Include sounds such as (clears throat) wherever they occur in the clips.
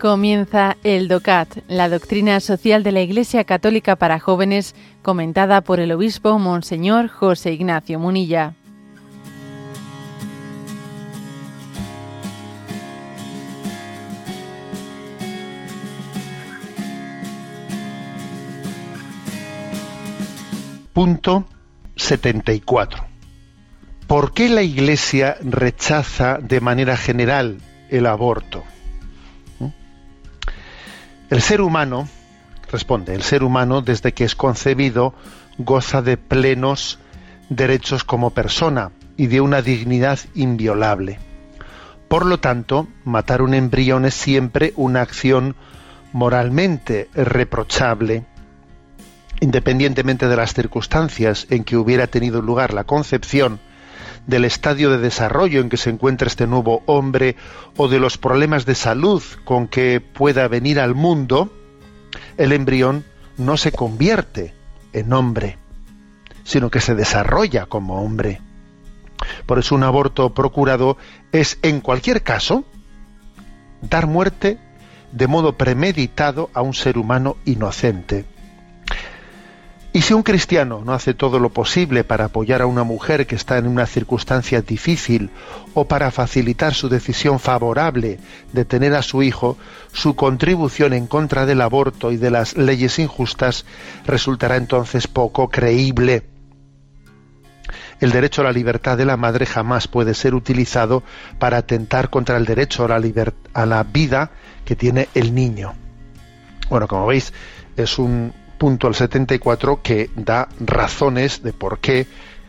Comienza el DOCAT, la doctrina social de la Iglesia Católica para jóvenes, comentada por el obispo Monseñor José Ignacio Munilla. Punto 74. ¿Por qué la Iglesia rechaza de manera general el aborto? El ser humano, responde, el ser humano desde que es concebido goza de plenos derechos como persona y de una dignidad inviolable. Por lo tanto, matar un embrión es siempre una acción moralmente reprochable, independientemente de las circunstancias en que hubiera tenido lugar la concepción, del estadio de desarrollo en que se encuentra este nuevo hombre o de los problemas de salud con que pueda venir al mundo, el embrión no se convierte en hombre, sino que se desarrolla como hombre. Por eso un aborto procurado es, en cualquier caso, dar muerte de modo premeditado a un ser humano inocente. Y si un cristiano no hace todo lo posible para apoyar a una mujer que está en una circunstancia difícil o para facilitar su decisión favorable de tener a su hijo, su contribución en contra del aborto y de las leyes injustas resultará entonces poco creíble. El derecho a la libertad de la madre jamás puede ser utilizado para atentar contra el derecho a la, vida que tiene el niño. Bueno, como veis, es un, punto al 74 que da razones de por qué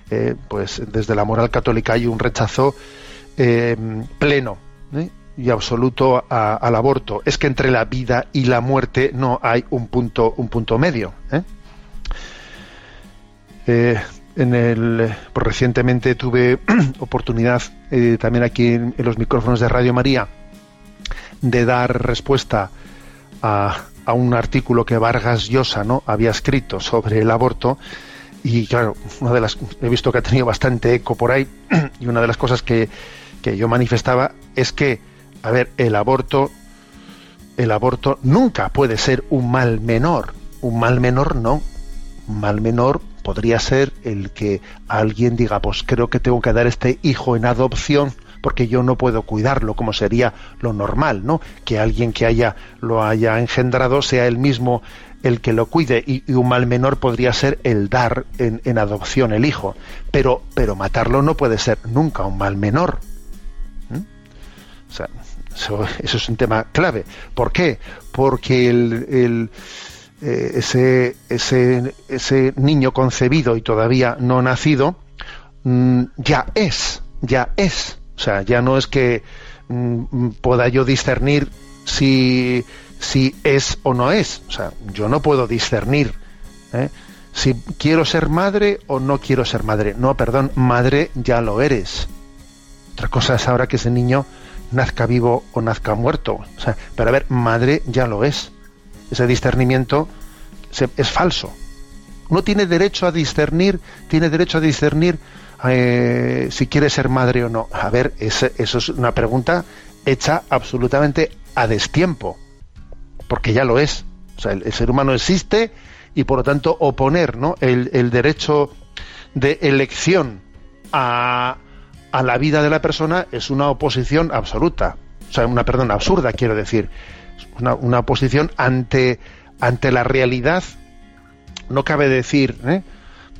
eh, pues desde la moral católica hay un rechazo eh, pleno ¿eh? y absoluto al aborto es que entre la vida y la muerte no hay un punto un punto medio en el pues recientemente tuve (clears throat) oportunidad también aquí en los micrófonos de Radio María de dar respuesta a, a un artículo que Vargas Llosa ¿no? había escrito sobre el aborto y claro, una de las he visto que ha tenido bastante eco por ahí (clears throat) y una de las cosas que, que yo manifestaba es que, a ver, el aborto el aborto nunca puede ser un mal menor, un mal menor no, un mal menor podría ser el que alguien diga, pues creo que tengo que dar este hijo en adopción porque yo no puedo cuidarlo, como sería lo normal, ¿no? Que alguien que haya lo haya engendrado sea el mismo el que lo cuide y, un mal menor podría ser el dar en, adopción el hijo, pero pero matarlo no puede ser nunca un mal menor. O sea, eso, es un tema clave. ¿Por qué? Porque el, eh, ese, ese, ese niño concebido y todavía no nacido mm, ya es, ya es o sea, ya no es que mm, pueda yo discernir si, si es o no es. O sea, yo no puedo discernir ¿eh? si quiero ser madre o no quiero ser madre. No, perdón, madre ya lo eres. Otra cosa es ahora que ese niño nazca vivo o nazca muerto. O sea, pero a ver, madre ya lo es. Ese discernimiento es falso. No tiene derecho a discernir, tiene derecho a discernir eh, si quiere ser madre o no. A ver, eso es una pregunta hecha absolutamente a destiempo, porque ya lo es. O sea, el, ser humano existe y por lo tanto oponer ¿no? el, derecho de elección a, a, la vida de la persona es una oposición absoluta. O sea, una perdón absurda, quiero decir. Una, una oposición ante, ante la realidad. No cabe decir, ¿eh?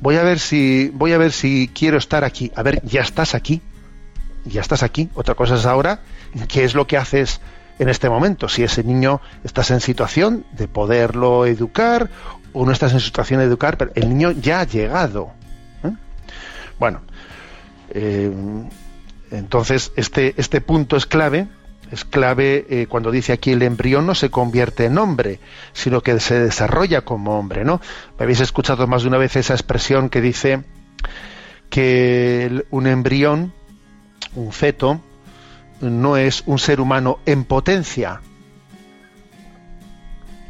Voy a ver si voy a ver si quiero estar aquí. A ver, ya estás aquí. Ya estás aquí. Otra cosa es ahora qué es lo que haces en este momento. Si ese niño estás en situación de poderlo educar o no estás en situación de educar, pero el niño ya ha llegado. ¿eh? Bueno, eh, entonces este, este punto es clave es clave eh, cuando dice aquí el embrión no se convierte en hombre, sino que se desarrolla como hombre, ¿no? Habéis escuchado más de una vez esa expresión que dice que un embrión, un feto, no es un ser humano en potencia.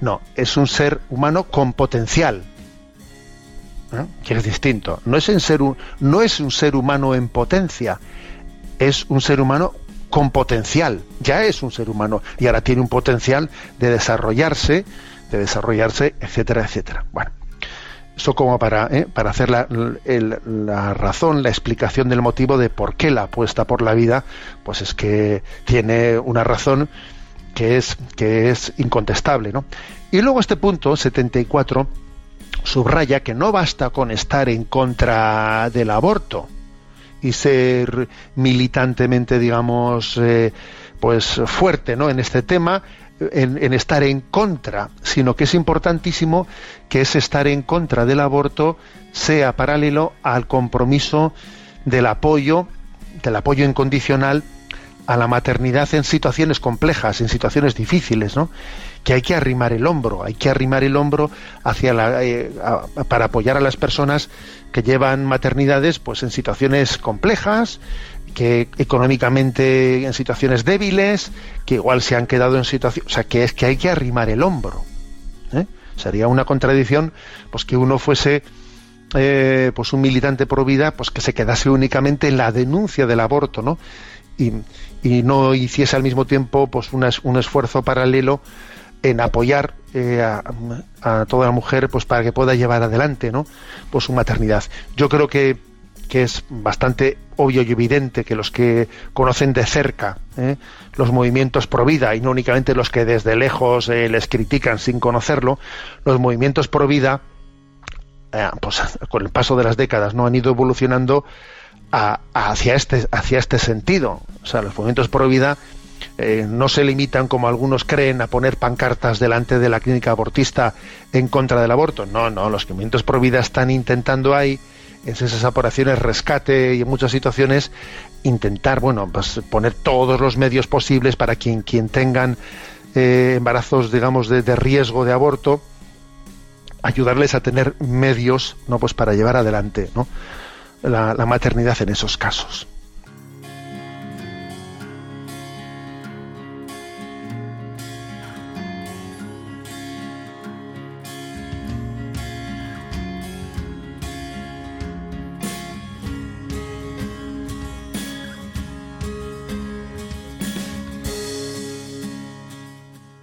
No, es un ser humano con potencial. Que es distinto. No es, ser no es un ser humano en potencia, es un ser humano con potencial, ya es un ser humano y ahora tiene un potencial de desarrollarse, de desarrollarse, etcétera, etcétera. Bueno, eso como para, ¿eh? para hacer la, la, razón, la explicación del motivo de por qué la apuesta por la vida, pues es que tiene una razón que es, que es incontestable. ¿no? Y luego este punto 74 subraya que no basta con estar en contra del aborto y ser militantemente, digamos, eh, pues fuerte ¿no? en este tema, en, estar en contra, sino que es importantísimo que ese estar en contra del aborto sea paralelo al compromiso del apoyo, del apoyo incondicional a la maternidad en situaciones complejas, en situaciones difíciles, ¿no? Que hay que arrimar el hombro, hay que arrimar el hombro hacia la, eh, para apoyar a las personas que llevan maternidades, pues en situaciones complejas, que económicamente en situaciones débiles, que igual se han quedado en situaciones, o sea, que es que hay que arrimar el hombro. ¿eh? Sería una contradicción, pues que uno fuese eh, pues un militante pro vida, pues que se quedase únicamente en la denuncia del aborto, ¿no? Y, y no hiciese al mismo tiempo pues un, esfuerzo paralelo en apoyar eh, a, toda la mujer pues para que pueda llevar adelante ¿no? pues su maternidad yo creo que, que es bastante obvio y evidente que los que conocen de cerca ¿eh? los movimientos pro vida y no únicamente los que desde lejos eh, les critican sin conocerlo los movimientos pro vida pues con el paso de las décadas no han ido evolucionando hacia, este, hacia este sentido. O sea, los movimientos pro vida eh, no se limitan, como algunos creen, a poner pancartas delante de la clínica abortista en contra del aborto. No, no, los movimientos pro vida están intentando ahí, en esas operaciones rescate y en muchas situaciones, intentar, bueno, pues poner todos los medios posibles para quien, quien tengan eh, embarazos, digamos, de, riesgo de aborto, ayudarles a tener medios, no, pues para llevar adelante, ¿no? la maternidad en esos casos.